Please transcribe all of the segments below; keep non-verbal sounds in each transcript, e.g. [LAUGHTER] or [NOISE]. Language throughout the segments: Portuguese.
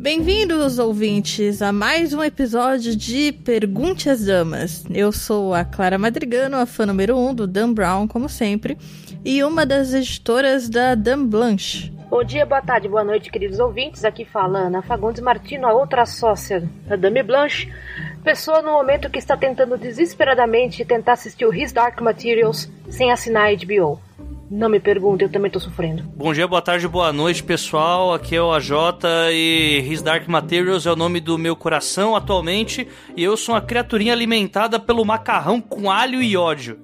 Bem-vindos, ouvintes, a mais um episódio de Pergunte às Damas. Eu sou a Clara Madrigano, a fã número 1 um do Dan Brown, como sempre, e uma das editoras da Dan Blanche. Bom dia, boa tarde, boa noite, queridos ouvintes. Aqui fala Ana Fagundes Martino, a outra sócia da Dame Blanche. Pessoa no momento que está tentando desesperadamente tentar assistir o His Dark Materials sem assinar a HBO. Não me pergunte, eu também tô sofrendo. Bom dia, boa tarde, boa noite, pessoal. Aqui é o AJ e His Dark Materials é o nome do meu coração atualmente. E eu sou uma criaturinha alimentada pelo macarrão com alho e ódio.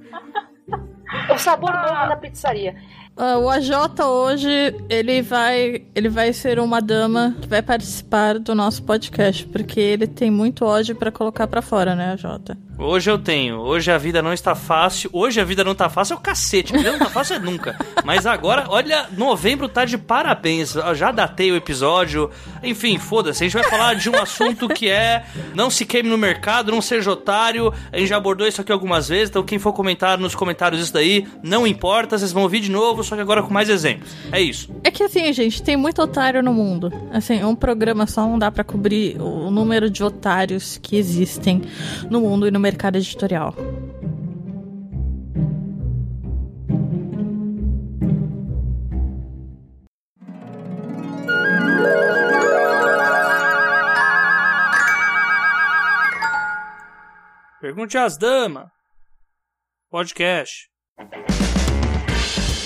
[LAUGHS] o sabor novo na pizzaria. Uh, o AJ hoje, ele vai, ele vai ser uma dama que vai participar do nosso podcast, porque ele tem muito ódio para colocar para fora, né, AJ? Hoje eu tenho. Hoje a vida não está fácil. Hoje a vida não está fácil é o cacete. A vida não está fácil é nunca. Mas agora, olha, novembro tá de parabéns. Eu já datei o episódio. Enfim, foda-se. A gente vai falar de um assunto que é não se queime no mercado, não seja otário. A gente já abordou isso aqui algumas vezes. Então quem for comentar nos comentários isso daí, não importa. Vocês vão ouvir de novo, só que agora com mais exemplos. É isso. É que assim, gente, tem muito otário no mundo. Assim, um programa só não dá para cobrir o número de otários que existem no mundo e no mercado editorial. Pergunte às damas. Podcast.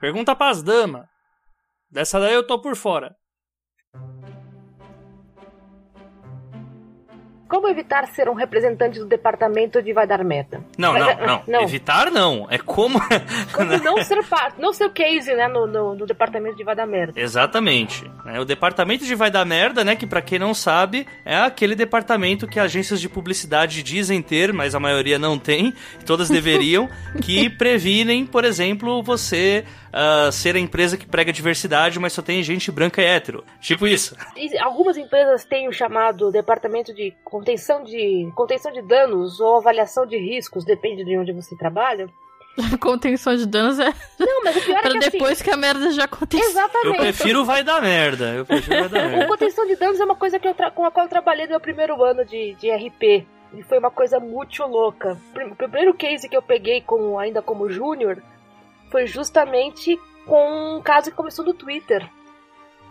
Pergunta pras damas. Dessa daí eu tô por fora. Como evitar ser um representante do departamento de vai dar merda? Não, não, não, não. Evitar não. É como. Como [LAUGHS] não ser parte, não ser o case, né, no, no, no, departamento de vai dar merda. Exatamente. É, o departamento de vai dar merda, né, que para quem não sabe, é aquele departamento que agências de publicidade dizem ter, mas a maioria não tem, todas deveriam, que [LAUGHS] previnem, por exemplo, você uh, ser a empresa que prega diversidade, mas só tem gente branca e hétero. Tipo isso. E algumas empresas têm o chamado departamento de contenção de contenção de danos ou avaliação de riscos, depende de onde você trabalha. [LAUGHS] contenção de danos é. Não, mas o pior é pra que depois assim... que a merda já aconteceu. Exatamente. Eu prefiro vai dar merda. Eu prefiro vai dar [LAUGHS] merda. O contenção de danos é uma coisa que eu tra... com a qual eu trabalhei no meu primeiro ano de, de RP. E foi uma coisa muito louca. O primeiro case que eu peguei com, ainda como júnior foi justamente com um caso que começou no Twitter.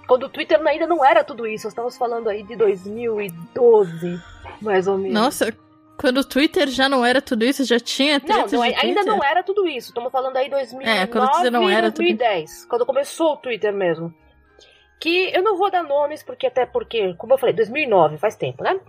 Quando o Twitter ainda não era tudo isso, nós estamos falando aí de 2012, mais ou menos. Nossa, quando o Twitter já não era tudo isso, já tinha Não, não ainda não era tudo isso. Estamos falando aí 2009 é, quando não era 2010, tudo... quando começou o Twitter mesmo. Que eu não vou dar nomes, porque até porque, como eu falei, 2009, faz tempo, né?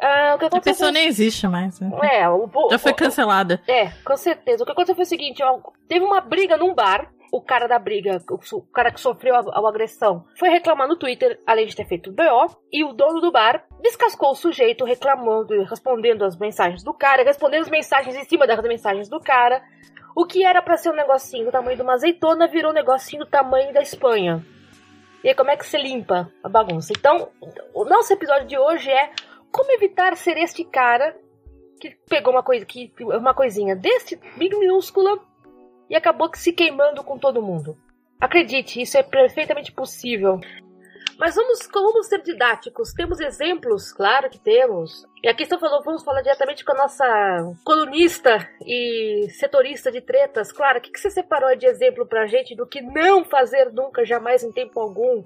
Ah, a pessoa nem existe mais. Né? É, o, já foi cancelada. É, com certeza. O que aconteceu foi o seguinte: teve uma briga num bar. O cara da briga, o, cara que sofreu a, a, agressão, foi reclamar no Twitter, além de ter feito o BO, e o dono do bar descascou o sujeito, reclamando, respondendo as mensagens do cara, respondendo as mensagens em cima das mensagens do cara. O que era para ser um negocinho do tamanho de uma azeitona virou um negocinho do tamanho da Espanha. E aí, como é que se limpa a bagunça? Então, o nosso episódio de hoje é como evitar ser este cara que pegou uma coisa que uma coisinha deste minúscula e acabou se queimando com todo mundo. Acredite, isso é perfeitamente possível. Mas vamos, vamos ser didáticos. Temos exemplos? Claro que temos. E aqui estão falando, vamos falar diretamente com a nossa colunista e setorista de tretas. Claro, o que, que você separou de exemplo pra gente do que não fazer nunca, jamais, em tempo algum?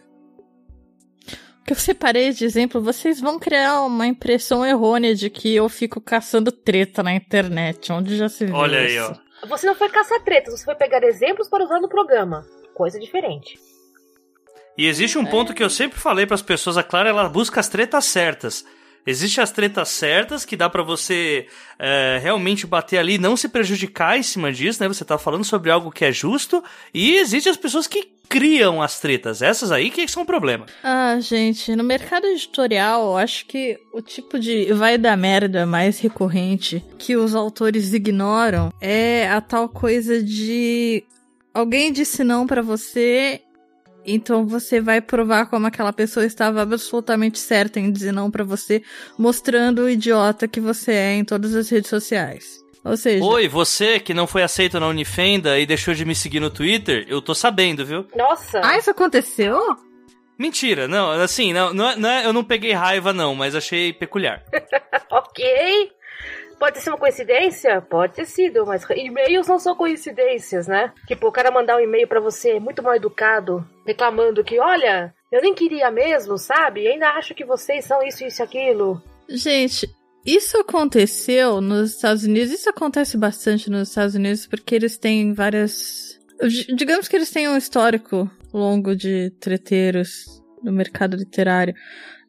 Que eu separei de exemplo, vocês vão criar uma impressão errônea de que eu fico caçando treta na internet, onde já se viu Olha aí, isso. ó. Você não foi caçar tretas, você foi pegar exemplos para usar no programa. Coisa diferente. E existe um ponto que eu sempre falei para as pessoas, a Clara, ela busca as tretas certas. Existem as tretas certas que dá para você é, realmente bater ali, não se prejudicar em cima disso, né? Você tá falando sobre algo que é justo. E existem as pessoas que criam as tretas. Essas aí que são o problema. Ah, gente, no mercado editorial, acho que o tipo de vai dar merda mais recorrente que os autores ignoram é a tal coisa de alguém disse não pra você, então você vai provar como aquela pessoa estava absolutamente certa em dizer não pra você, mostrando o idiota que você é em todas as redes sociais. Ou seja, Oi, você que não foi aceito na Unifenda e deixou de me seguir no Twitter, eu tô sabendo, viu? Nossa! ah, isso aconteceu? Mentira, não, assim, não, não, é- não é- eu não peguei raiva, não, mas achei peculiar. [LAUGHS] Ok. Pode ser uma coincidência? Pode ter sido, mas e-mails não são coincidências, né? Tipo, o cara mandar um e-mail pra você muito mal educado, reclamando que, olha, eu nem queria mesmo, sabe? Ainda acho que vocês são isso, isso e aquilo. Gente, isso aconteceu nos Estados Unidos. Isso acontece bastante nos Estados Unidos porque eles têm várias. Digamos que eles têm um histórico longo de treteiros no mercado literário.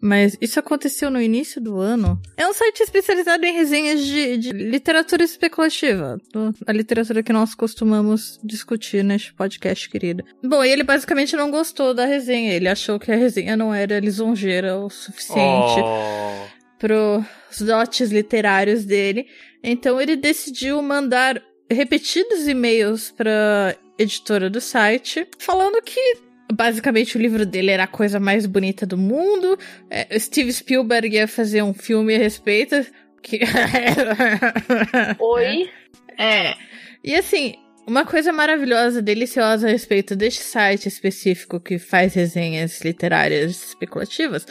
Mas isso aconteceu no início do ano. É um site especializado em resenhas de, de literatura especulativa. A literatura que nós costumamos discutir neste podcast, querida. Bom, e ele basicamente não gostou da resenha. Ele achou que a resenha não era lisonjeira o suficiente Oh. Pros dotes literários dele. Então ele decidiu mandar repetidos e-mails pra editora do site, falando que basicamente o livro dele era a coisa mais bonita do mundo. É, Steve Spielberg ia fazer um filme a respeito. Que... [LAUGHS] Oi? É. E assim, uma coisa maravilhosa, deliciosa a respeito deste site específico que faz resenhas literárias especulativas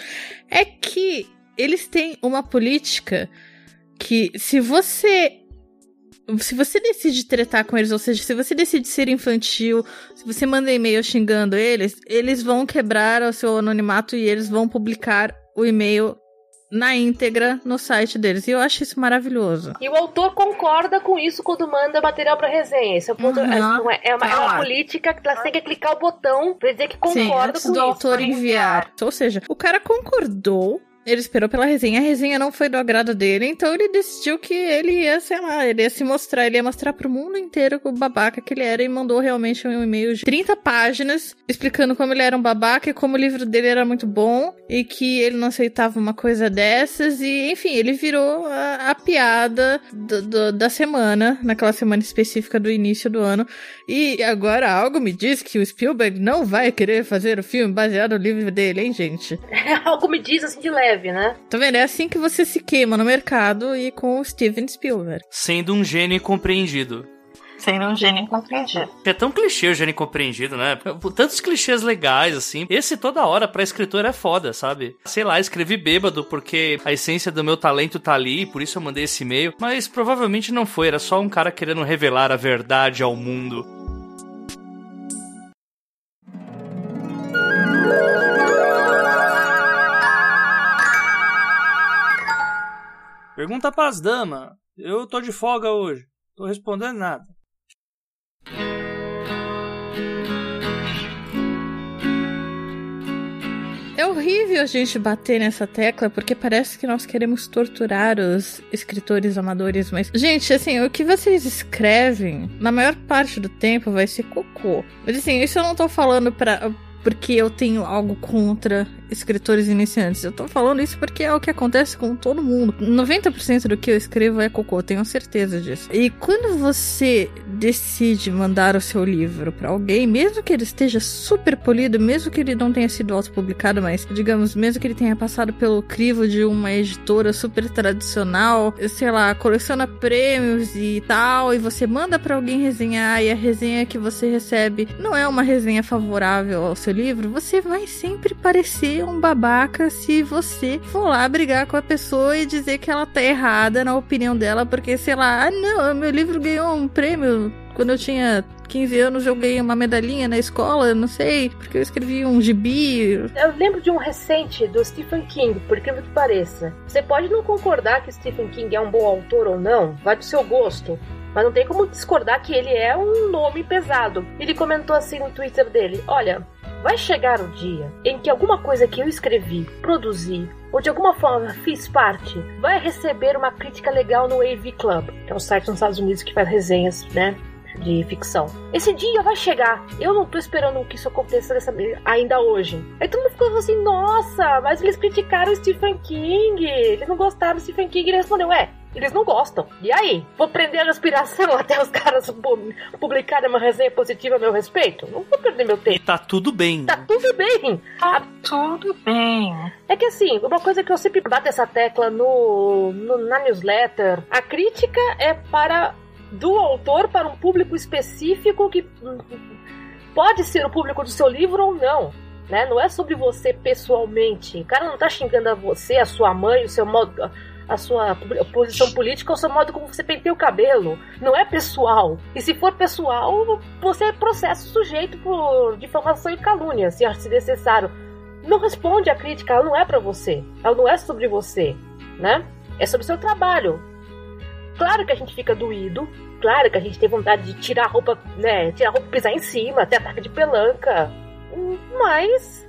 é que eles têm uma política que se você se você decide tretar com eles, ou seja, se você decide ser infantil, se você manda e-mail xingando eles, eles vão quebrar o seu anonimato e eles vão publicar o e-mail na íntegra no site deles. E eu acho isso maravilhoso. E o autor concorda com isso quando manda material pra resenha. Esse é, o ponto, Uhum. é, não é, uma, é uma Tá. política que você tem que clicar o botão pra dizer que Sim, concorda antes com do isso. autor enviar. Ou seja, o cara concordou. Ele esperou pela resenha, a resenha não foi do agrado dele, então ele decidiu que ele ia, sei lá, ele ia se mostrar, ele ia mostrar pro mundo inteiro o babaca que ele era e mandou realmente um e-mail de 30 páginas explicando como ele era um babaca e como o livro dele era muito bom e que ele não aceitava uma coisa dessas e, enfim, ele virou a, a piada do- do- da semana, naquela semana específica do início do ano. E agora algo me diz que o Spielberg não vai querer fazer o filme baseado no livro dele, hein, gente? [LAUGHS] Algo me diz assim de leve, né? Tá vendo? É assim que você se queima no mercado e com o Steven Spielberg. Sendo um gênio incompreendido. Sendo um gênio incompreendido. É tão clichê o gênio incompreendido, né? Tantos clichês legais, assim. Esse toda hora pra escritor é foda, sabe? Sei lá, escrevi bêbado porque a essência do meu talento tá ali, por isso eu mandei esse e-mail. Mas provavelmente não foi, era só um cara querendo revelar a verdade ao mundo. Pergunta pras damas. Eu tô de folga hoje. Tô respondendo nada. É horrível a gente bater nessa tecla porque parece que nós queremos torturar os escritores amadores, mas gente, assim, o que vocês escrevem, na maior parte do tempo vai ser cocô. Mas assim, isso eu não tô falando pra porque eu tenho algo contra escritores iniciantes. Eu tô falando isso porque é o que acontece com todo mundo. 90% do que eu escrevo é cocô, tenho certeza disso. E quando você decide mandar o seu livro pra alguém, mesmo que ele esteja super polido, mesmo que ele não tenha sido autopublicado, mas digamos, mesmo que ele tenha passado pelo crivo de uma editora super tradicional, sei lá, coleciona prêmios e tal, e você manda pra alguém resenhar e a resenha que você recebe não é uma resenha favorável ao seu livro, você vai sempre parecer um babaca se você for lá brigar com a pessoa e dizer que ela tá errada na opinião dela, porque sei lá, ah não, meu livro ganhou um prêmio quando eu tinha 15 anos eu ganhei uma medalhinha na escola, não sei, porque eu escrevi um gibi. Eu lembro de um recente do Stephen King, por incrível que pareça. Você pode não concordar que Stephen King é um bom autor ou não, vai do seu gosto. Mas não tem como discordar que ele é um nome pesado. Ele comentou assim no Twitter dele: Olha, vai chegar o dia em que alguma coisa que eu escrevi, produzi, ou de alguma forma fiz parte, vai receber uma crítica legal no AV Club, que é um site nos Estados Unidos que faz resenhas, né? De ficção. Esse dia vai chegar. Eu não tô esperando que isso aconteça dessa, ainda hoje. Aí todo mundo ficou assim: nossa, mas eles criticaram o Stephen King. Eles não gostaram do Stephen King. Ele respondeu: é, eles não gostam. E aí? Vou prender a respiração [LAUGHS] até os caras publicarem uma resenha positiva a meu respeito? Não vou perder meu tempo. E tá tudo bem. Tá tudo bem. Tá tudo bem. É que assim, uma coisa que eu sempre bato essa tecla no, no na newsletter, a crítica é para do autor para um público específico que pode ser o público do seu livro ou não. Né? Não é sobre você pessoalmente. O cara não tá xingando a você, a sua mãe, o seu modo a sua posição política ou o seu modo como você penteia o cabelo. Não é pessoal. E se for pessoal, você é processo sujeito por difamação e calúnia, se, se necessário. Não responde à crítica, ela não é para você. Ela não é sobre você, né? É sobre o seu trabalho. Claro que a gente fica doído, claro que a gente tem vontade de tirar a roupa, né? Tirar a roupa pisar em cima, ter ataque de pelanca. Mas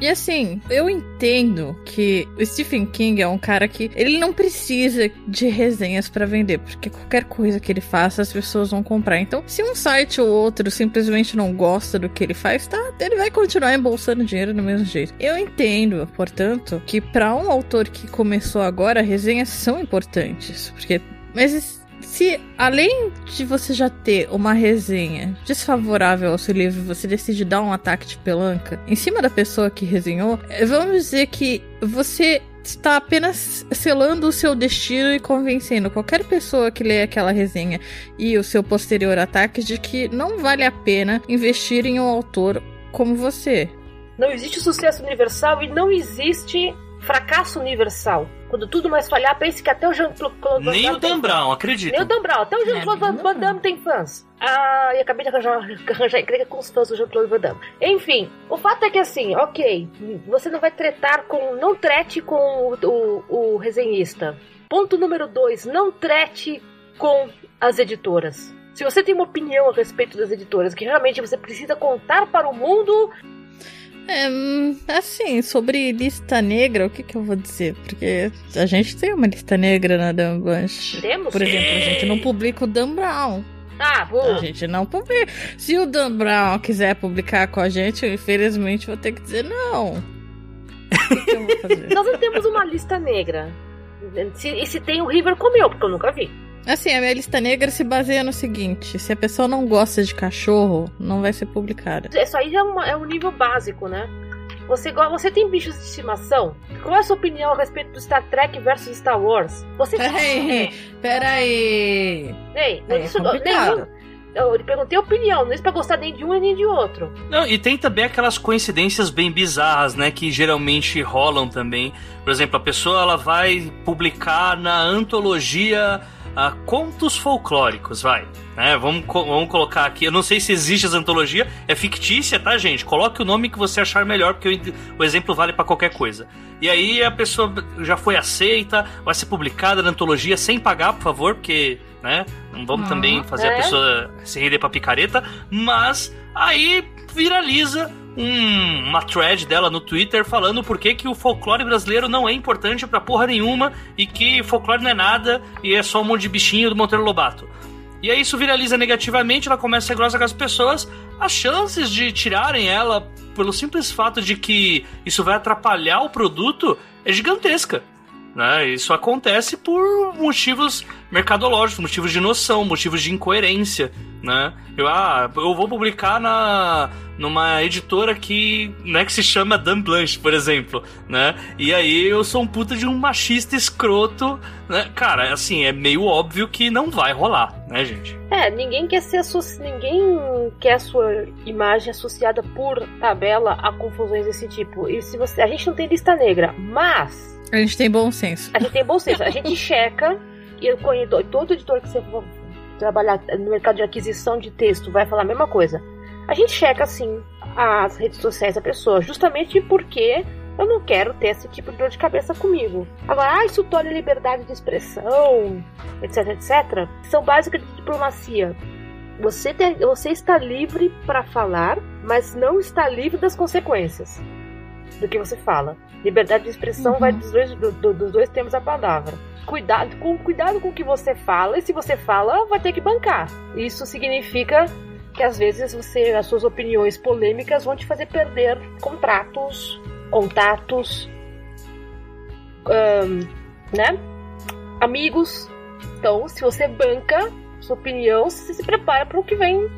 e assim, eu entendo que o Stephen King é um cara que ele não precisa de resenhas para vender, porque qualquer coisa que ele faça as pessoas vão comprar. Então, se um site ou outro simplesmente não gosta do que ele faz, tá, ele vai continuar embolsando dinheiro do mesmo jeito. Eu entendo, portanto, que para um autor que começou agora, resenhas são importantes, porque mas se além de você já ter uma resenha desfavorável ao seu livro, você decide dar um ataque de pelanca em cima da pessoa que resenhou, eh, vamos dizer que você está apenas selando o seu destino e convencendo qualquer pessoa que lê aquela resenha e o seu posterior ataque de que não vale a pena investir em um autor como você. Não existe sucesso universal e não existe fracasso universal. Quando tudo mais falhar, pense que até o Jean-Claude Van Damme. Nem o Dan Brown, acredito. Nem o Dan Brown, até o Jean-Claude é, Van Damme tem fãs. Ah, e acabei de arranjar, [LAUGHS] arranjar encrenca com os fãs do Jean-Claude Van Damme. Enfim, o fato é que assim, ok, você não vai tretar com. Não trete com o, o, o resenhista. Ponto número dois, não trete com as editoras. Se você tem uma opinião a respeito das editoras que realmente você precisa contar para o mundo, é, assim, sobre lista negra, o que que eu vou dizer? Porque a gente tem uma lista negra na Dan Blanche. Temos? Por exemplo, a gente não publica o Dan Brown. Ah, boa. A gente não publica. Se o Dan Brown quiser publicar com a gente, eu infelizmente vou ter que dizer não. O que eu vou fazer? [LAUGHS] Nós não temos uma lista negra. Se, e se tem o River comeu, porque eu nunca vi. Assim, a minha lista negra se baseia no seguinte: se a pessoa não gosta de cachorro, não vai ser publicada. Isso aí já é, uma, é um nível básico, né? Você, você tem bichos de estimação? Qual é a sua opinião a respeito do Star Trek versus Star Wars? Você Peraí, peraí. Ei, não, é isso, nenhum, eu perguntei a opinião, não é pra gostar nem de um nem de outro. Não, e tem também aquelas coincidências bem bizarras, né, que geralmente rolam também. Por exemplo, a pessoa ela vai publicar na antologia uh, contos folclóricos, vai. Né? Vamos, vamos colocar aqui. Eu não sei se existe essa antologia, é fictícia, tá, gente? Coloque o nome que você achar melhor, porque o, exemplo vale para qualquer coisa. E aí a pessoa já foi aceita, vai ser publicada na antologia sem pagar, por favor, porque, né? Não vamos também fazer é. a pessoa se render pra picareta, mas aí viraliza um, uma thread dela no Twitter falando por que, que o folclore brasileiro não é importante pra porra nenhuma e que folclore não é nada e é só um monte de bichinho do Monteiro Lobato. E aí isso viraliza negativamente, ela começa a ser grossa com as pessoas. As chances de tirarem ela pelo simples fato de que isso vai atrapalhar o produto é gigantesca. Né? Isso acontece por motivos mercadológicos, motivos de noção, motivos de incoerência, né? Eu, ah, eu vou publicar na numa editora que, né, que se chama Dan Blanche, por exemplo, né? E aí eu sou um puta de um machista escroto, né? Cara, assim, é meio óbvio que não vai rolar, né, gente? É, ninguém quer ser ninguém quer a sua imagem associada por tabela a confusões desse tipo. E se você, a gente não tem lista negra, mas a gente tem bom senso. A gente tem bom senso. A gente checa, e eu conheço todo editor que você trabalhar no mercado de aquisição de texto vai falar a mesma coisa. A gente checa, sim, as redes sociais da pessoa, justamente porque eu não quero ter esse tipo de dor de cabeça comigo. Agora, ah, isso torna liberdade de expressão, etc, etc, são básicas de diplomacia. Você, tem, você está livre para falar, mas não está livre das consequências do que você fala. Liberdade de expressão uhum. vai dos dois, do, do, dos dois termos da palavra. Cuidado com, cuidado com o que você fala, e se você fala, vai ter que bancar. Isso significa que às vezes você, as suas opiniões polêmicas vão te fazer perder contratos, contatos, né? Amigos. Então, se você banca sua opinião, você se prepara para o que vem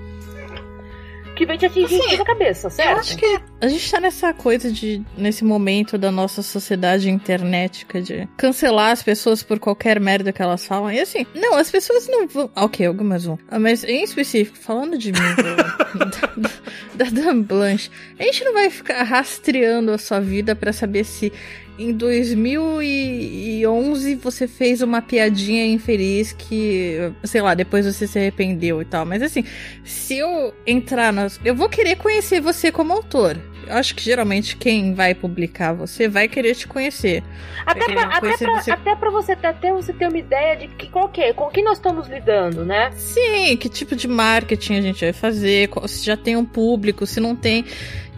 que vem te atingir assim, na cabeça, certo? Eu acho que a gente tá nessa coisa de, nesse momento da nossa sociedade internetica de cancelar as pessoas por qualquer merda que elas falam. E assim, não, as pessoas não vão. Ok, algumas vão. Mas em específico, falando de mim, [LAUGHS] da, da Dan Blanche, a gente não vai ficar rastreando a sua vida para saber se em 2011 você fez uma piadinha infeliz que, sei lá, depois você se arrependeu e tal. Mas assim, se eu entrar nas. Eu vou querer conhecer você como autor. Acho que geralmente quem vai publicar você vai querer te conhecer. Até pra, até, pra, você... até pra você, até você ter uma ideia de que, qual que, com quem nós estamos lidando, né? Sim, que tipo de marketing a gente vai fazer, se já tem um público, se não tem.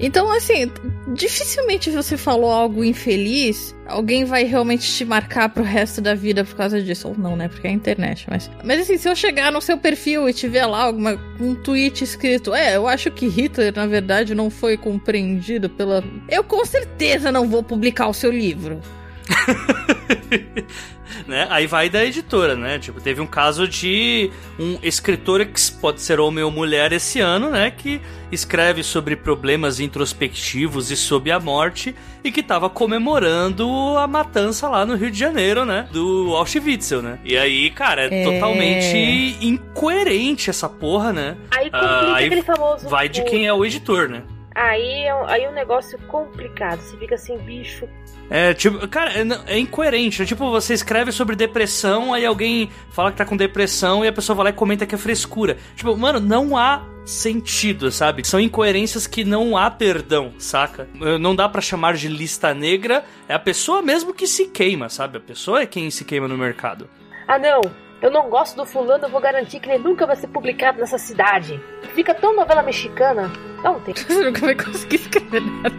Então, assim, dificilmente você falou algo infeliz, alguém vai realmente te marcar pro resto da vida por causa disso. Ou não, né? Porque é a internet. Mas, mas assim, se eu chegar no seu perfil e tiver lá alguma, um tweet escrito, é, eu acho que Hitler, na verdade, não foi compreendido pela. Eu com certeza não vou publicar o seu livro. [LAUGHS] né? Aí vai da editora, né? Tipo, teve um caso de um escritor que pode ser homem ou mulher esse ano, né? Que escreve sobre problemas introspectivos e sobre a morte e que tava comemorando a matança lá no Rio de Janeiro, né? Do Auschwitz, né? E aí, cara, é, é... totalmente incoerente essa porra, né? Aí complica uh, aí aquele famoso... Vai de quem é o editor, né? Aí, é aí é um negócio complicado. Você fica assim, bicho, é, tipo, cara, é, é incoerente. É, tipo, você escreve sobre depressão, aí alguém fala que tá com depressão e a pessoa vai lá e comenta que é frescura. Tipo, mano, não há sentido, sabe? São incoerências que não há perdão, saca? Não dá para chamar de lista negra, é a pessoa mesmo que se queima, sabe? A pessoa é quem se queima no mercado. Ah, não. Eu não gosto do fulano, eu vou garantir que ele nunca vai ser publicado nessa cidade. Fica tão novela mexicana. Não tem. Você nunca vai conseguir escrever nada.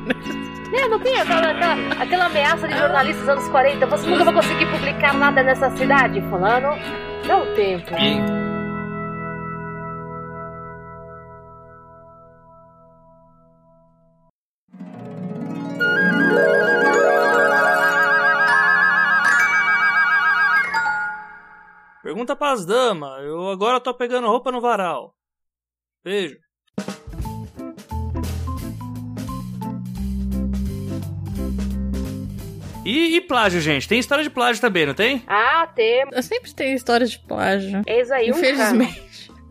É, não tem aquela, aquela, aquela ameaça de jornalistas dos anos 40. Você nunca vai conseguir publicar nada nessa cidade, fulano. Dá um tempo. E... Pergunta pras damas. Eu agora tô pegando roupa no varal. Beijo. E, e, plágio, gente? Tem história de plágio também, não tem? Ah, tem. Sempre tem história de plágio. Eis aí Infelizmente.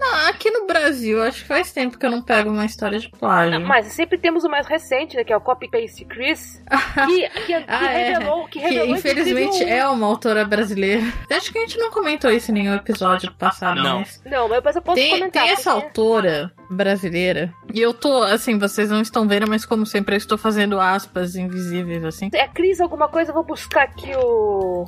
Não, aqui no Brasil, acho que faz tempo que eu não pego uma história de plágio. Não, mas sempre temos o mais recente, né? Que é o Copy Paste Chris. [LAUGHS] Que, que, que ah, revelou, é. que revelou. Que infelizmente é uma autora brasileira. Acho que a gente não comentou isso em nenhum episódio passado. Não, mas... não mas eu posso tem, comentar. Tem essa porque... autora brasileira. E eu tô, assim, vocês não estão vendo, mas como sempre eu estou fazendo aspas invisíveis, assim. É Cris alguma coisa, eu vou buscar aqui o.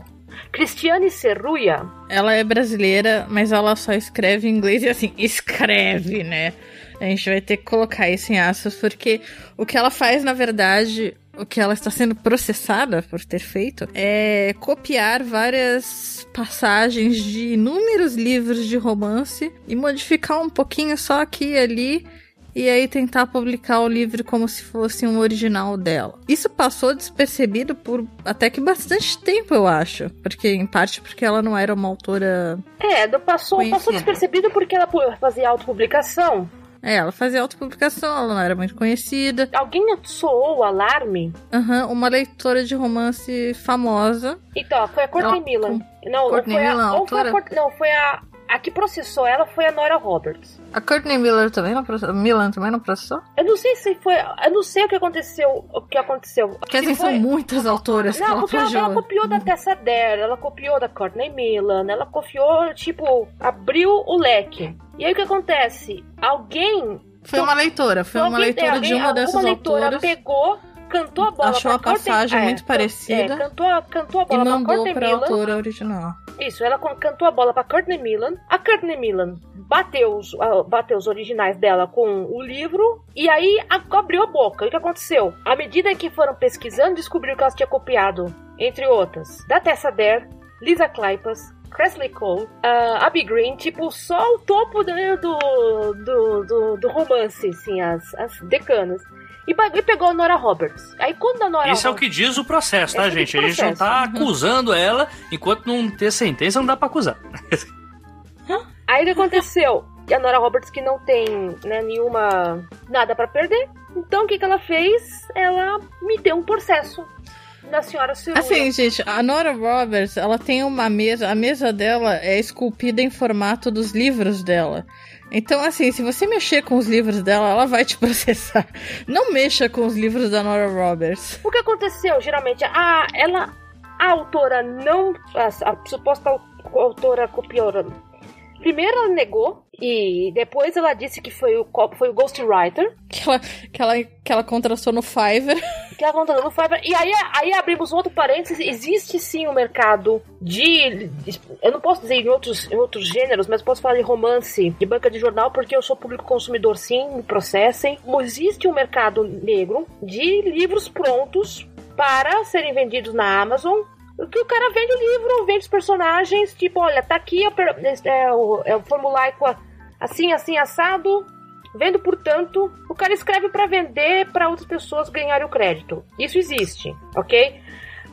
Cristiane Serruia. Ela é brasileira, mas ela só escreve em inglês e assim, escreve, né? A gente vai ter que colocar isso em aspas, porque o que ela faz, na verdade, o que ela está sendo processada por ter feito é copiar várias passagens de inúmeros livros de romance e modificar um pouquinho só aqui e ali e aí tentar publicar o livro como se fosse um original dela. Isso passou despercebido por até que bastante tempo, eu acho. Porque, em parte, porque ela não era uma autora. É, passou, passou despercebido porque ela fazia autopublicação. É, ela fazia autopublicação, ela não era muito conhecida. Alguém soou o alarme? Aham, uhum, uma leitora de romance famosa. Então, foi a Courtney Milan. Não, Courtney foi a, Milan, ou foi a, não, foi a a que processou ela foi a Nora Roberts. A Courtney Miller também não processou? Milan também não processou? Eu não sei se foi. Eu não sei o que aconteceu. O que aconteceu. Porque Se assim, foi- são muitas autoras que Não, ela porque ela, ela copiou da Tessa Dare, ela copiou da Courtney Milan, ela copiou, tipo, abriu o leque. E aí o que acontece? Alguém. Foi uma leitora, foi uma alguém- leitora de uma dessas alguma leitora autoras pegou, cantou a bola Achou pra a passagem é, muito can- parecida é, cantou, a- cantou a e bola pra mandou Courtney pra Milan. autora original. Isso, ela cantou a bola pra Courtney Milan. A Courtney Milan bateu os, bateu os originais dela com o livro e aí abriu a boca. E o que aconteceu? À medida que foram pesquisando, descobriu que ela tinha copiado, entre outras, da Tessa Dare, Lisa Kleypas, Presley Cole, ah, Abby Green, tipo, só o topo do, do, do, do, do romance, assim, as, as decanas. E, e pegou a Nora Roberts. Aí quando a Nora Isso é o Roberts- que diz o processo, tá, Esse é gente? A gente não processo. tá acusando ela, enquanto não ter sentença, não dá pra acusar. Aí o que aconteceu? E a Nora Roberts que não tem né, nenhuma nada pra perder. Então o que, que ela fez? Ela me deu um processo da senhora Ceruia. Assim, gente, a Nora Roberts, ela tem uma mesa, a mesa dela é esculpida em formato dos livros dela. Então, assim, se você mexer com os livros dela, ela vai te [LAUGHS] processar. Não mexa com os livros da Nora Roberts. O que aconteceu? Geralmente, a, ela, a autora não. A, a suposta au- autora copiou. Primeiro ela negou, e depois ela disse que foi o, foi o Ghostwriter. Que ela, que ela, que ela contrastou no Fiverr. [LAUGHS] que ela no Fiverr. E aí, aí abrimos outro parênteses. Existe sim um mercado de. Eu não posso dizer em outros, em outros gêneros, mas posso falar de romance, de banca de jornal, porque eu sou público consumidor, sim, me processem. Existe um mercado negro de livros prontos para serem vendidos na Amazon. Que o cara vende o livro, vende os personagens, tipo, olha, tá aqui é o, per- é o, é o formulaico assim, assim, assado, Vendo, portanto, o cara escreve pra vender para outras pessoas ganharem o crédito. Isso existe, ok?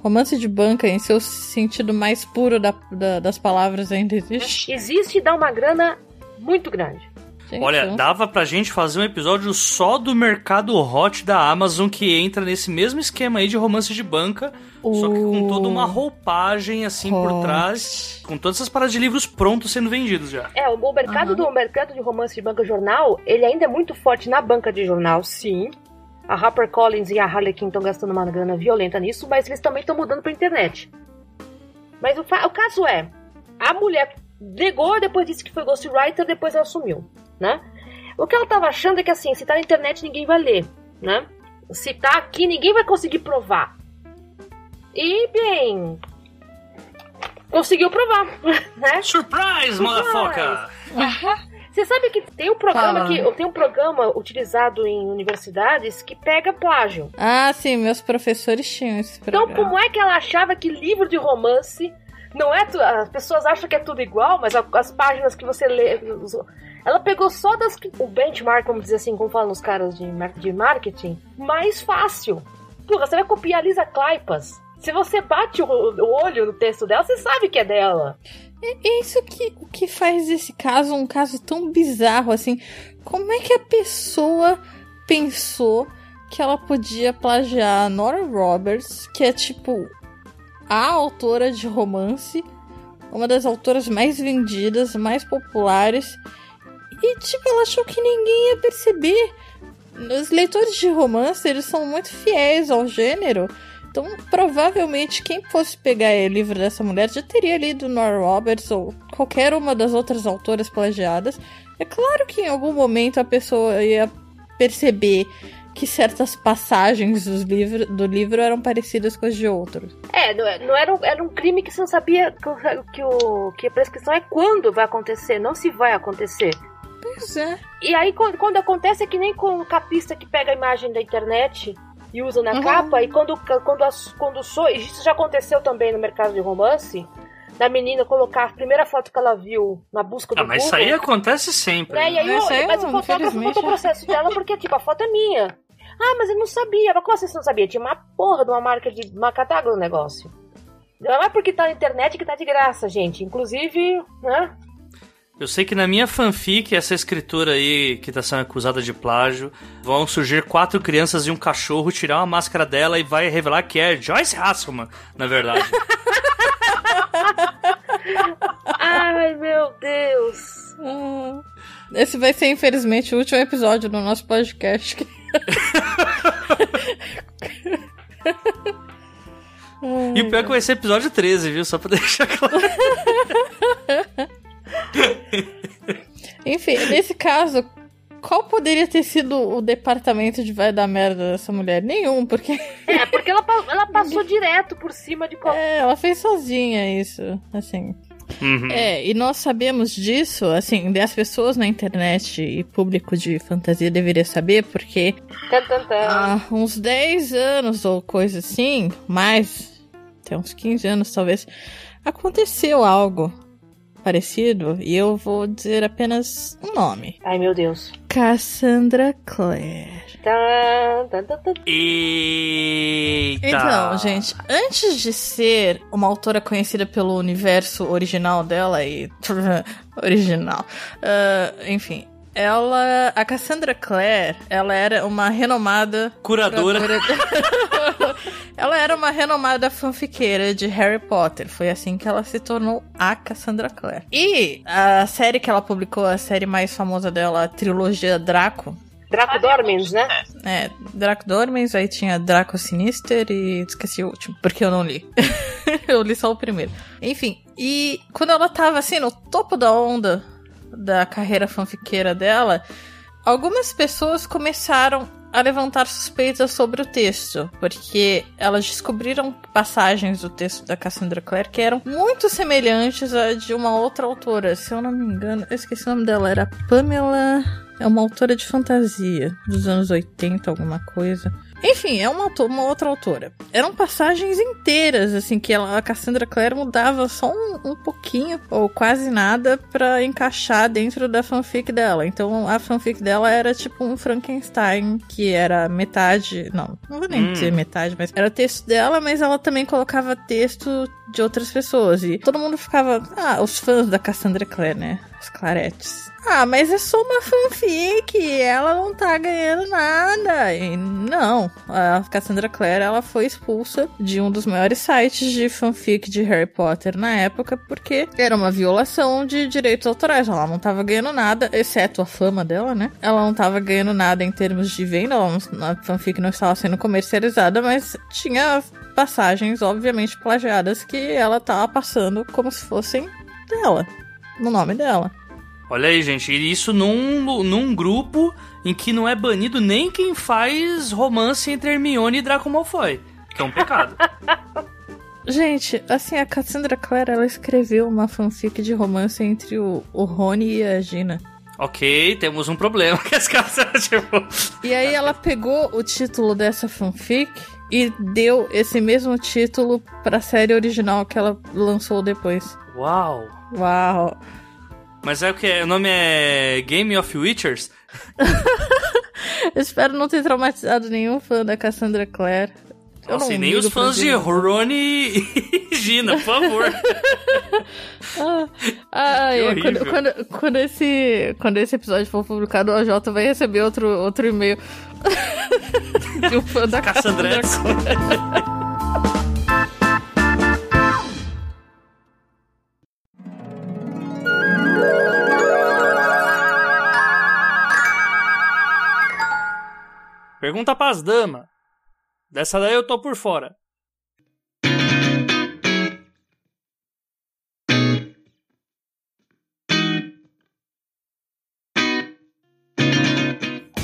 Romance de banca, em seu sentido mais puro da- da- das palavras, ainda existe. Existe e dá uma grana muito grande. Gente, Olha, dava pra gente fazer um episódio só do mercado hot da Amazon que entra nesse mesmo esquema aí de romance de banca, só que com toda uma roupagem assim por Hot. trás, com todas essas paradas de livros prontos sendo vendidos já. É, o, o mercado Aham. do mercado de romance de banca jornal, ele ainda é muito forte na banca de jornal, sim. A HarperCollins e a Harlequin estão gastando uma grana violenta nisso, mas eles também estão mudando pra internet. Mas o, o caso é, a mulher negou, depois disse que foi ghostwriter, depois ela sumiu, né? O que ela tava achando é que assim, se tá na internet ninguém vai ler, né? Se tá aqui ninguém vai conseguir provar. E bem, conseguiu provar, [LAUGHS] né? Surprise, motherfucker! Você sabe que tem um programa Fala. que tem um programa utilizado em universidades que pega plágio. Ah, sim, meus professores tinham esse Então, programa. como é que ela achava que livro de romance não é tu- as pessoas acham que é tudo igual, mas as páginas que você lê, os- ela pegou só das que o benchmark, vamos dizer assim, como falam os caras de, de marketing, mais fácil. Porra, você vai copiar a Lisa Kleypas. Se você bate o, o olho no texto dela, você sabe que é dela. É isso que, que faz esse caso um caso tão bizarro assim. Como é que a pessoa pensou que ela podia plagiar a Nora Roberts, que é tipo a autora de romance, uma das autoras mais vendidas, mais populares, e tipo, ela achou que ninguém ia perceber. Os leitores de romance, eles são muito fiéis ao gênero. Então, provavelmente, quem fosse pegar o livro dessa mulher já teria lido Nora Roberts ou qualquer uma das outras autoras plagiadas. É claro que em algum momento a pessoa ia perceber que certas passagens dos do livro eram parecidas com as de outros. É, não, é- não era, um- era um crime que você não sabia que, que, o, que a prescrição é quando vai acontecer, não se vai acontecer. Pois é. E aí, quando, quando acontece, é que nem com o capista que pega a imagem da internet e usa na Uhum. capa, e quando, quando, as- quando sou, isso já aconteceu também no mercado de romance, da menina colocar a primeira foto que ela viu na busca do Ah, mas isso Google. aí acontece sempre. Né? E aí, Isso o- aí, mas o fotógrafo infelizmente, botou o processo dela porque, tipo, a foto é minha. Ah, mas eu não sabia. Mas como assim você não sabia? Tinha uma porra de uma marca de uma catálogo no negócio. Não é porque tá na internet que tá de graça, gente. Inclusive, né? Eu sei que na minha fanfic, essa escritora aí que tá sendo acusada de plágio, vão surgir quatro crianças e um cachorro, tirar uma máscara dela e vai revelar que é Joyce Hasselman, na verdade. [LAUGHS] Ai, meu Deus. Esse vai ser, infelizmente, o último episódio do nosso podcast. [LAUGHS] E o pior é que vai ser episódio 13, viu? Só pra deixar claro. [LAUGHS] [LAUGHS] Enfim, nesse caso, qual poderia ter sido o departamento de vai dar merda dessa mulher? Nenhum, porque. É, porque ela, ela passou [LAUGHS] direto por cima de qualquer. É, ela fez sozinha isso, assim. Uhum. É, e nós sabemos disso, assim, das pessoas na internet e público de fantasia deveria saber, porque há uns 10 anos ou coisa assim, mais, até uns 15 anos talvez, aconteceu algo parecido, e eu vou dizer apenas um nome. Ai, meu Deus. Cassandra Clare. Tan, tan, tan. Eita! Então, gente, antes de ser uma autora conhecida pelo universo original dela e. [LAUGHS] original. ah, enfim. Ela. A Cassandra Clare, ela era uma renomada. Curadora. curadora- [LAUGHS] ela era uma renomada fanfiqueira de Harry Potter. Foi assim que ela se tornou a Cassandra Clare. E a série que ela publicou, a série mais famosa dela, a trilogia Draco, Draco Dormens, né? é, Draco Dormens, aí tinha Draco Sinister e esqueci o último, porque eu não li. [LAUGHS] eu li só o primeiro. Enfim, e quando ela tava assim no topo da onda da carreira fanfiqueira dela, algumas pessoas começaram a levantar suspeitas sobre o texto, porque elas descobriram passagens do texto da Cassandra Clare que eram muito semelhantes à de uma outra autora. Se eu não me engano, eu esqueci o nome dela, era Pamela. É uma autora de fantasia dos anos 80, alguma coisa. Enfim, é uma, uma outra autora. Eram passagens inteiras, assim, que ela, a Cassandra Clare mudava só um, um pouquinho, ou quase nada, pra encaixar dentro da fanfic dela. Então a fanfic dela era tipo um Frankenstein, que era metade. Não, não vou nem Hum. dizer metade, mas era texto dela, mas ela também colocava texto de outras pessoas. E todo mundo ficava. Ah, os fãs da Cassandra Clare, né? As claretes. Ah, mas é só uma fanfic, ela não tá ganhando nada. E não, a Cassandra Clare, ela foi expulsa de um dos maiores sites de fanfic de Harry Potter na época, porque era uma violação de direitos autorais. Ela não tava ganhando nada, exceto a fama dela, né? Ela não tava ganhando nada em termos de venda, a fanfic não estava sendo comercializada, mas tinha passagens, obviamente, plagiadas que ela tava passando como se fossem dela, no nome dela. Olha aí, gente, e isso num, num grupo em que não é banido nem quem faz romance entre Hermione e Draco Malfoy, que é um pecado. [LAUGHS] Gente, assim, a Cassandra Clare, ela escreveu uma fanfic de romance entre o, o Rony e a Gina. ok, temos um problema [LAUGHS] que as casas, tipo... E aí ela pegou o título dessa fanfic e deu esse mesmo título pra série original que ela lançou depois. Uau! Uau! Mas é o que? O nome é Game of Witchers? [LAUGHS] Espero não ter traumatizado nenhum fã da Cassandra Clare. Eu Nossa, não nem os fãs de. Rony [LAUGHS] e Gina, por favor. [LAUGHS] Ah, ah, [LAUGHS] é, quando, quando, quando esse, quando esse episódio for publicado, o AJ vai receber outro, outro e-mail de um fã da Cassandra. Pergunta pras damas. Dessa daí eu tô por fora.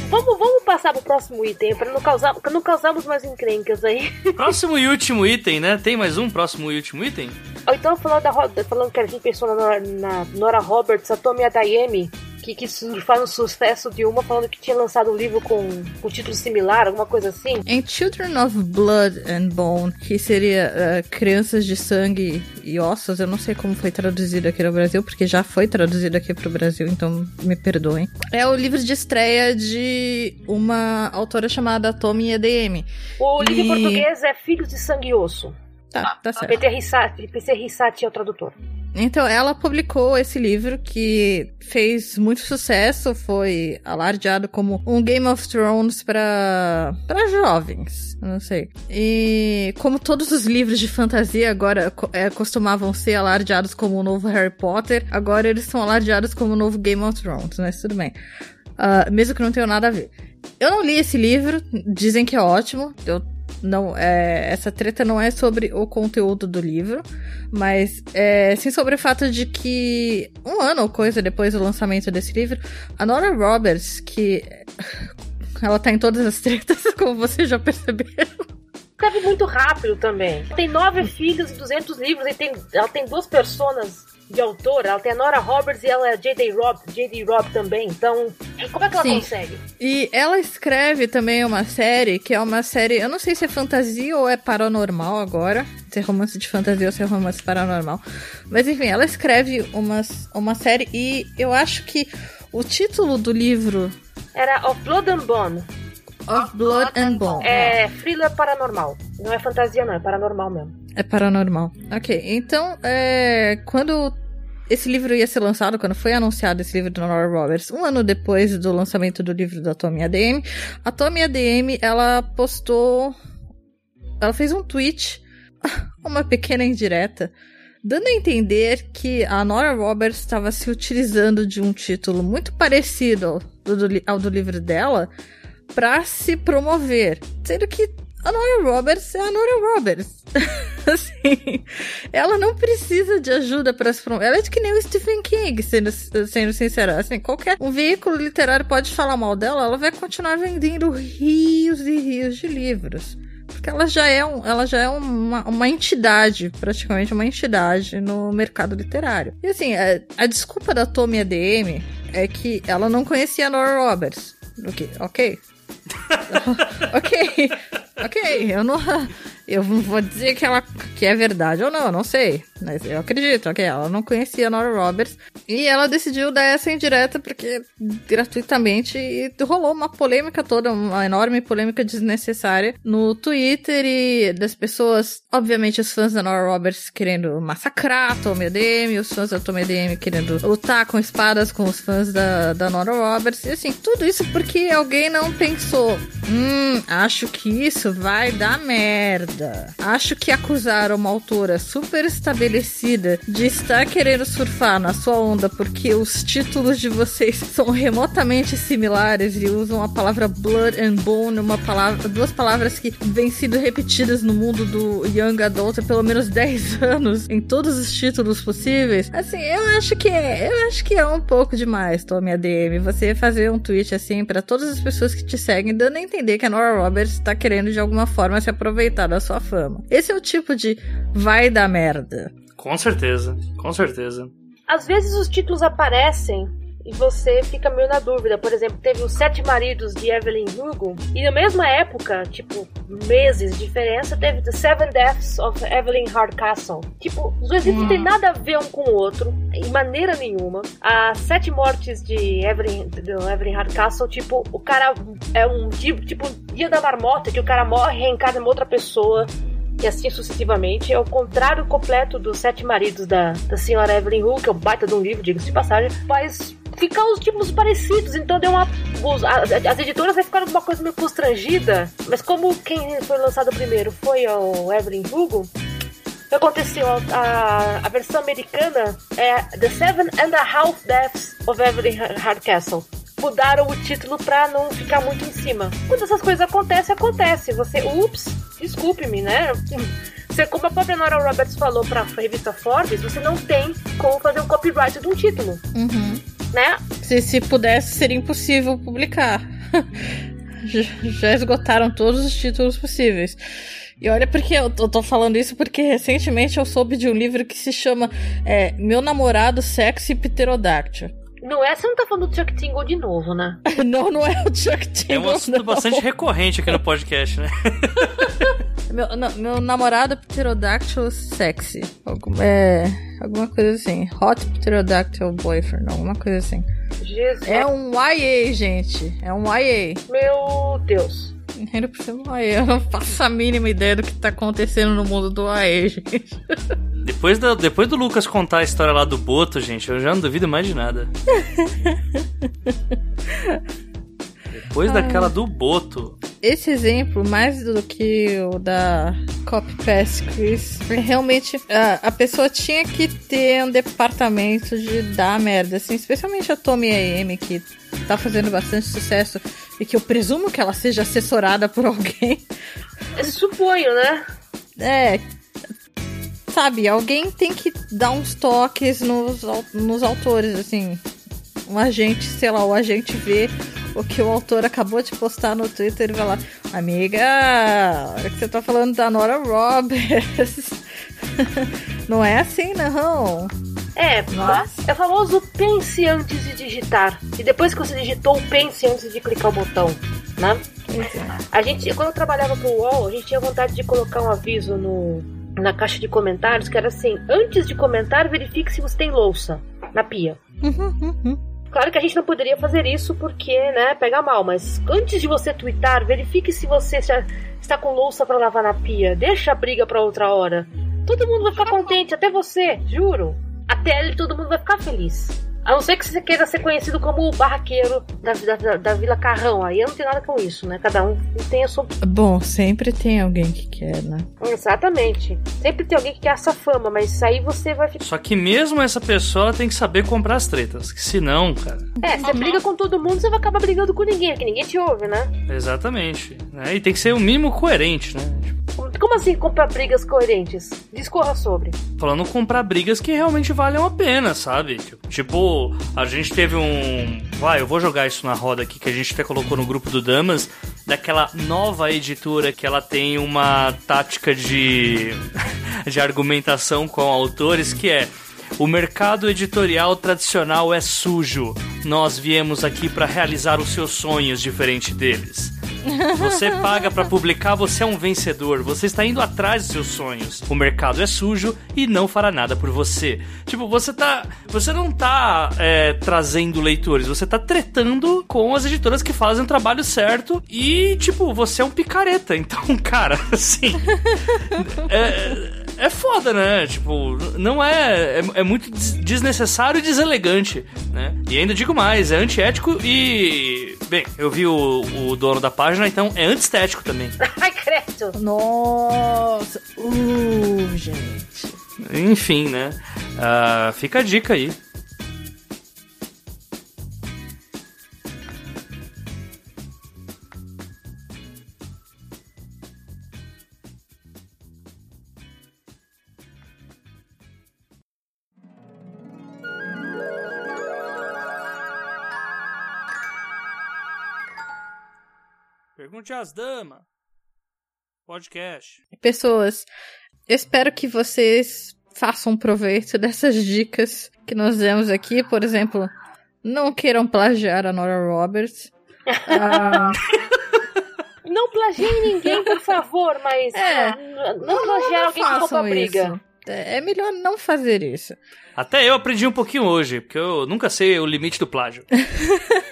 Vamos, vamos passar pro próximo item, pra não, causar, não causarmos mais encrencas aí. [LAUGHS] Próximo e último item, né? Tem mais um próximo e último item? Ou então falando, da, falando que a gente pensou na, Nora- na Nora Roberts, a Tomi Adayemi, que, que surfar no sucesso de uma, falando que tinha lançado um livro com, com título similar, alguma coisa assim. Em Children of Blood and Bone, que seria eh, Crianças de Sangue e Ossos, eu não sei como foi traduzido aqui no Brasil, porque já foi traduzido aqui pro Brasil, então me perdoem. É o livro de estreia de uma autora chamada Tomi Adeyemi. O livro em português é Filhos de Sangue e Osso. Tá, tá certo. PT Rissati, PC Rissati é o tradutor. Então, ela publicou esse livro que fez muito sucesso, foi alardeado como um Game of Thrones para para jovens, não sei. E como todos os livros de fantasia agora é, costumavam ser alardeados como o novo Harry Potter, agora eles são alardeados como o novo Game of Thrones, mas tudo bem. Uh, mesmo que não tenha nada a ver. Eu não li esse livro, dizem que é ótimo. Eu não, é, essa treta não é sobre o conteúdo do livro, mas é sim sobre o fato de que um ano ou coisa depois do lançamento desse livro, a Nora Roberts, que ela tá em todas as tretas, [LAUGHS] como vocês já perceberam. Escreve muito rápido também. Tem nove filhos e 200 livros e tem, ela tem duas personas de autora, ela tem a Nora Roberts e ela é J.D. Robb, J.D. Robb também. Então, como é que ela Sim. consegue? E ela escreve também uma série que é uma série, eu não sei se é fantasia ou é paranormal agora, se é romance de fantasia ou se é romance paranormal. Mas enfim, ela escreve uma, uma série e eu acho que o título do livro era Of Blood and Bone. Of Blood and Bone. É thriller paranormal. Não é fantasia, não, é paranormal mesmo. É paranormal. Ok, então, é, quando esse livro ia ser lançado, quando foi anunciado esse livro do Nora Roberts, um ano depois do lançamento do livro da Tommy ADM, a Tommy ADM, ela postou, ela fez um tweet, [LAUGHS] uma pequena indireta, dando a entender que a Nora Roberts estava se utilizando de um título muito parecido ao do, ao do livro dela para se promover, sendo que a Nora Roberts é a Nora Roberts. [LAUGHS] assim, ela não precisa de ajuda para se promover. Ela é que nem o Stephen King, sendo, sendo sincera. Assim, qualquer um veículo literário pode falar mal dela, ela vai continuar vendendo rios e rios de livros. Porque ela já é, um, ela já é uma, uma entidade, praticamente uma entidade no mercado literário. E assim, a, a desculpa da Tommy ADM é que ela não conhecia a Nora Roberts. Ok, ok. ok, [LAUGHS] ok, eu não, eu não vou dizer que ela que é verdade ou não, não sei. Mas eu acredito, ok? Ela não conhecia a Nora Roberts. E ela decidiu dar essa indireta porque gratuitamente e rolou uma polêmica toda, uma enorme polêmica desnecessária no Twitter e das pessoas, obviamente os fãs da Nora Roberts querendo massacrar a Tommy DM, os fãs da Tommy DM querendo lutar com espadas com os fãs da, da Nora Roberts. E assim, tudo isso porque alguém não pensou, hum, acho que isso vai dar merda. Acho que acusar uma autora super estabelecida de estar querendo surfar na sua onda porque os títulos de vocês [LAUGHS] são remotamente similares e usam a palavra blood and bone, uma palavra, duas palavras que vêm sendo repetidas no mundo do young adult há pelo menos 10 [LAUGHS] anos em todos os títulos possíveis. Assim, eu acho que é, eu acho que é um pouco demais, Tommy ADM, você fazer um tweet assim para todas as pessoas que te seguem, dando a entender que a Nora Roberts tá querendo de alguma forma se aproveitar da sua fama. Esse é o tipo de vai dar merda. Com certeza, com certeza. Às vezes os títulos aparecem e você fica meio na dúvida. Por exemplo, teve os Sete Maridos de Evelyn Hugo, e na mesma época, tipo, meses de diferença, teve The Seven Deaths of Evelyn Hardcastle. Tipo, os dois livros hum. não tem nada a ver um com o outro, em maneira nenhuma. As Sete Mortes de Evelyn, Evelyn Hardcastle, tipo, o cara é um tipo, tipo, dia da marmota, que o cara morre reencarna em outra pessoa e assim sucessivamente. É o contrário completo dos Sete Maridos da, da senhora Evelyn Hugo, que é o baita de um livro, diga-se de passagem, mas ficar os tipos parecidos, então deu uma. As, as editoras vai ficar uma coisa meio constrangida, mas como quem foi lançado primeiro foi o Evelyn Hugo, o que aconteceu? A, a, versão americana é The Seven and a Half Deaths of Evelyn Hardcastle. Mudaram o título pra não ficar muito em cima. Quando essas coisas acontecem, acontece. Você, ups, desculpe-me, né? Você, como a própria Nora Roberts falou pra revista Forbes, você não tem como fazer um copyright de um título. Uhum né? Se, se pudesse, seria impossível publicar. [LAUGHS] Já esgotaram todos os títulos possíveis. E olha porque eu tô falando isso porque recentemente eu soube de um livro que se chama é, Meu Namorado Sexy Pterodáctilo. Não é, você não tá falando do Chuck Tingle de novo, né? [LAUGHS] não, não é o Chuck Tingle. É um assunto não. bastante recorrente aqui no podcast, né? [LAUGHS] meu, não, meu namorado pterodáctilo sexy. É. Alguma coisa assim. Hot pterodactyl boyfriend, alguma coisa assim. Jesus. É um YA, gente. É um YA. Meu Deus. Cima, eu não faço a mínima ideia do que tá acontecendo no mundo do AE, gente. Depois do, depois do Lucas contar a história lá do Boto, gente, eu já não duvido mais de nada. Depois daquela do Boto. Esse exemplo, mais do que o da Copy Pass Chris, é realmente a, a pessoa tinha que ter um departamento de dar merda, assim, especialmente a Tommy AM, que tá fazendo bastante sucesso e que eu presumo que ela seja assessorada por alguém. Eu suponho, né? É. Sabe, alguém tem que dar uns toques nos, nos autores, assim. Um agente, sei lá, o agente vê o que o autor acabou de postar no Twitter e vai lá, amiga, olha que você tá falando da Nora Roberts. [LAUGHS] não é assim, não. É, Nossa. é o famoso pense antes de digitar. E depois que você digitou, pense antes de clicar o botão, né? A gente, quando eu trabalhava pro UOL, a gente tinha vontade de colocar um aviso no, na caixa de comentários que era assim: antes de comentar, verifique se você tem louça na pia. Claro que a gente não poderia fazer isso porque, né, pega mal, mas antes de você twittar, verifique se você já está com louça para lavar na pia. Deixa a briga para outra hora. Todo mundo vai ficar contente, até você, juro. Até ele, todo mundo vai ficar feliz. A não ser que você queira ser conhecido como o barraqueiro da, da, da Vila Carrão. Aí eu não tenho nada com isso, né? Cada um tem a sua Bom, sempre tem alguém que quer, né? Exatamente. Sempre tem alguém que quer essa fama, mas aí você vai ficar. Só que mesmo essa pessoa tem que saber comprar as tretas. Que senão, cara. É, você briga com todo mundo, você vai acabar brigando com ninguém, porque ninguém te ouve, né? Exatamente. Né? E tem que ser o mínimo coerente, né? Como assim comprar brigas coerentes? Discorra sobre. Falando comprar brigas que realmente valham a pena, sabe? Tipo, a gente teve um. Vai, eu vou jogar isso na roda aqui que a gente até colocou no grupo do Damas. Daquela nova editora que ela tem uma tática de, [LAUGHS] de argumentação com autores que é. O mercado editorial tradicional é sujo. Nós viemos aqui para realizar os seus sonhos diferente deles. Você paga pra publicar, você é um vencedor. Você está indo atrás dos seus sonhos. O mercado é sujo e não fará nada por você. Tipo, você tá. Você não tá é, trazendo leitores, você tá tretando com as editoras que fazem o trabalho certo. E, tipo, você é um picareta. [LAUGHS] Então, cara, assim. é, é foda, né? Tipo, não é. É, é muito des- desnecessário e deselegante, né? E ainda digo mais, é antiético e. Bem, eu vi o, o dono da página, então é antiestético também. [LAUGHS] Ai, credo. Nossa! Uh, gente. Enfim, né? Ah, fica a dica aí. Às damas. Podcast. Pessoas, espero que vocês façam proveito [LAUGHS] dessas dicas que nós demos aqui. Por exemplo, não queiram plagiar a Nora Roberts. Ah, [LAUGHS] Não plagiem ninguém, por favor, mas. É. Não, não plagiar alguém que rouba briga. É é melhor não fazer isso. Até eu aprendi um pouquinho hoje, porque eu nunca sei o limite do plágio. [LAUGHS]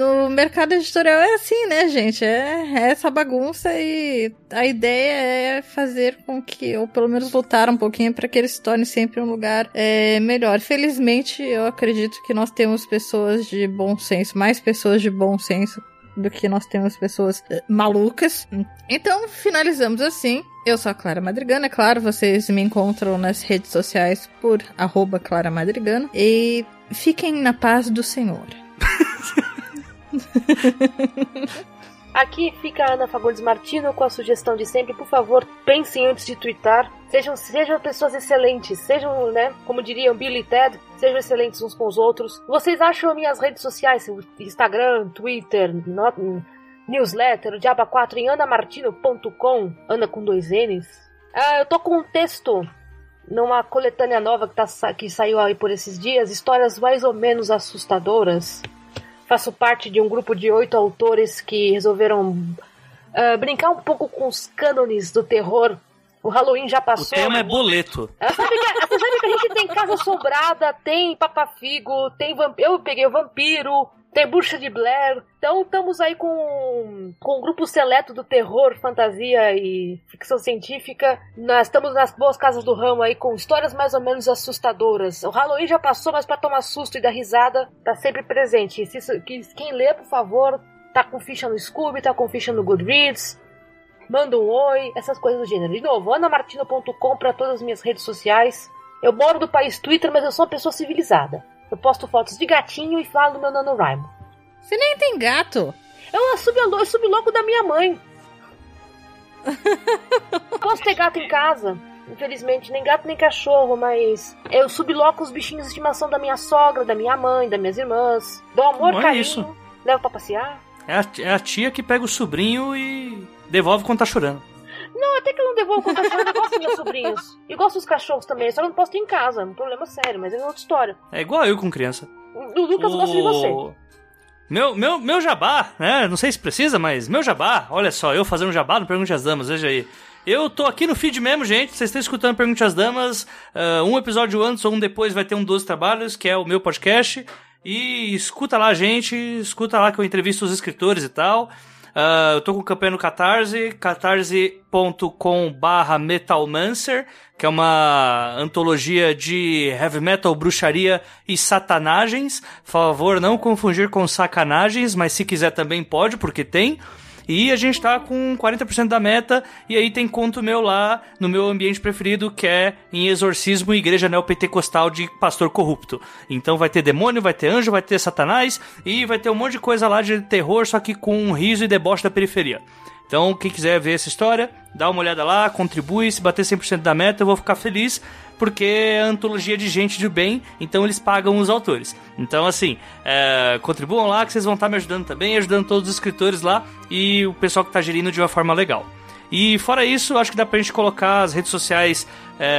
No mercado editorial é assim, né, gente? É, é essa bagunça e a ideia é fazer com que, ou pelo menos lutar um pouquinho para que ele se torne sempre um lugar é, melhor. Felizmente, eu acredito que nós temos pessoas de bom senso, mais pessoas de bom senso do que nós temos pessoas eh, malucas. Então, finalizamos assim. Eu sou a Clara Madrigano, é claro, vocês me encontram nas redes sociais por arroba Clara Madrigano. E fiquem na paz do Senhor. [LAUGHS] [LAUGHS] Aqui fica a Ana Fagundes Martino com a sugestão de sempre, por favor, pensem antes de twittar. Sejam, sejam pessoas excelentes, sejam, né, como diriam Billy e Ted, sejam excelentes uns com os outros. Vocês acham minhas redes sociais, Instagram, Twitter, no- newsletter, o Diaba 4 em anamartino.com, Ana com dois N's. Ah, eu tô com um texto numa coletânea nova que, tá, que saiu aí por esses dias, histórias mais ou menos assustadoras. Faço parte de um grupo de oito autores que resolveram ah, brincar um pouco com os cânones do terror. O Halloween já O passou. tema é boleto. Ah, sabe que, você sabe que a gente tem Casa Assombrada, tem Papafigo, tem vampiro. Eu peguei o Vampiro, tem Bruxa de Blair. Então estamos aí com, com um grupo seleto do terror, fantasia e ficção científica. Nós estamos nas boas casas do ramo aí com histórias mais ou menos assustadoras. O Halloween já passou, mas para tomar susto e dar risada, tá sempre presente. Se, quem lê, por favor, tá com ficha no Scooby, tá com ficha no Goodreads. Manda um oi, essas coisas do gênero. De novo, anamartino.com para todas as minhas redes sociais. Eu moro no país Twitter, mas eu sou uma pessoa civilizada. Eu posto fotos de gatinho e falo meu NaNoWriMo. Você nem tem gato. Eu subi, eu subi louco da minha mãe. [LAUGHS] Posso ter gato em casa. Infelizmente, nem gato nem cachorro, mas eu subloco os bichinhos de estimação da minha sogra, da minha mãe, das minhas irmãs. Dou amor, Não é carinho, isso. levo pra passear. É a, é a tia que pega o sobrinho e devolve quando tá chorando. Não, até que eu não devolvo quando eu choro, eu gosto dos meus sobrinhos. E gosto dos cachorros também, só não posso ter em casa, é um problema sério, mas é outra história. É igual eu com criança. O Lucas gosta de você. Meu, meu, meu jabá, né? Não sei se precisa, mas meu jabá, olha só, eu fazendo jabá no Pergunte às Damas, veja aí. Eu tô aqui no feed mesmo, gente. Vocês estão escutando Pergunte às Damas. Uh, um episódio antes ou um depois vai ter um 12 trabalhos, que é o meu podcast. E escuta lá, gente. Escuta lá que eu entrevisto os escritores e tal. Uh, eu tô com campanha no Catarse, catarse.com barra Metalmancer, que é uma antologia de heavy metal, bruxaria e satanagens. Por favor, não confundir com sacanagens, mas se quiser também pode, porque tem. E a gente tá com 40% da meta, e aí tem conto meu lá, no meu ambiente preferido, que é em exorcismo igreja neopentecostal de pastor corrupto. Então vai ter demônio, vai ter anjo, vai ter satanás, e vai ter um monte de coisa lá de terror, só que com um riso e deboche da periferia. Então, quem quiser ver essa história, dá uma olhada lá, contribui, se bater 100% da meta, eu vou ficar feliz, porque é antologia de gente de bem, então eles pagam os autores. Então, assim, é, contribuam lá que vocês vão estar me ajudando também, ajudando todos os escritores lá e o pessoal que está gerindo de uma forma legal. E fora isso, acho que dá pra gente colocar as redes sociais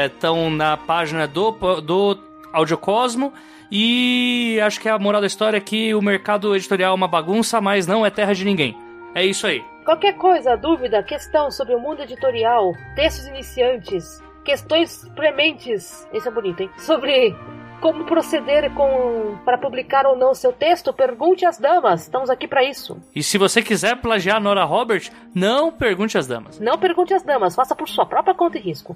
estão na página do, do Audiocosmo. E acho que a moral da história é que o mercado editorial é uma bagunça, mas não é terra de ninguém. É isso aí. Qualquer coisa, dúvida, questão sobre o mundo editorial, textos iniciantes, questões prementes, isso é bonito, hein? Sobre como proceder com para publicar ou não seu texto, pergunte às damas. Estamos aqui para isso. E se você quiser plagiar Nora Robert, não pergunte às damas. Não pergunte às damas, faça por sua própria conta e risco.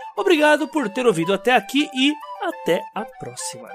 Obrigado por ter ouvido até aqui e até a próxima.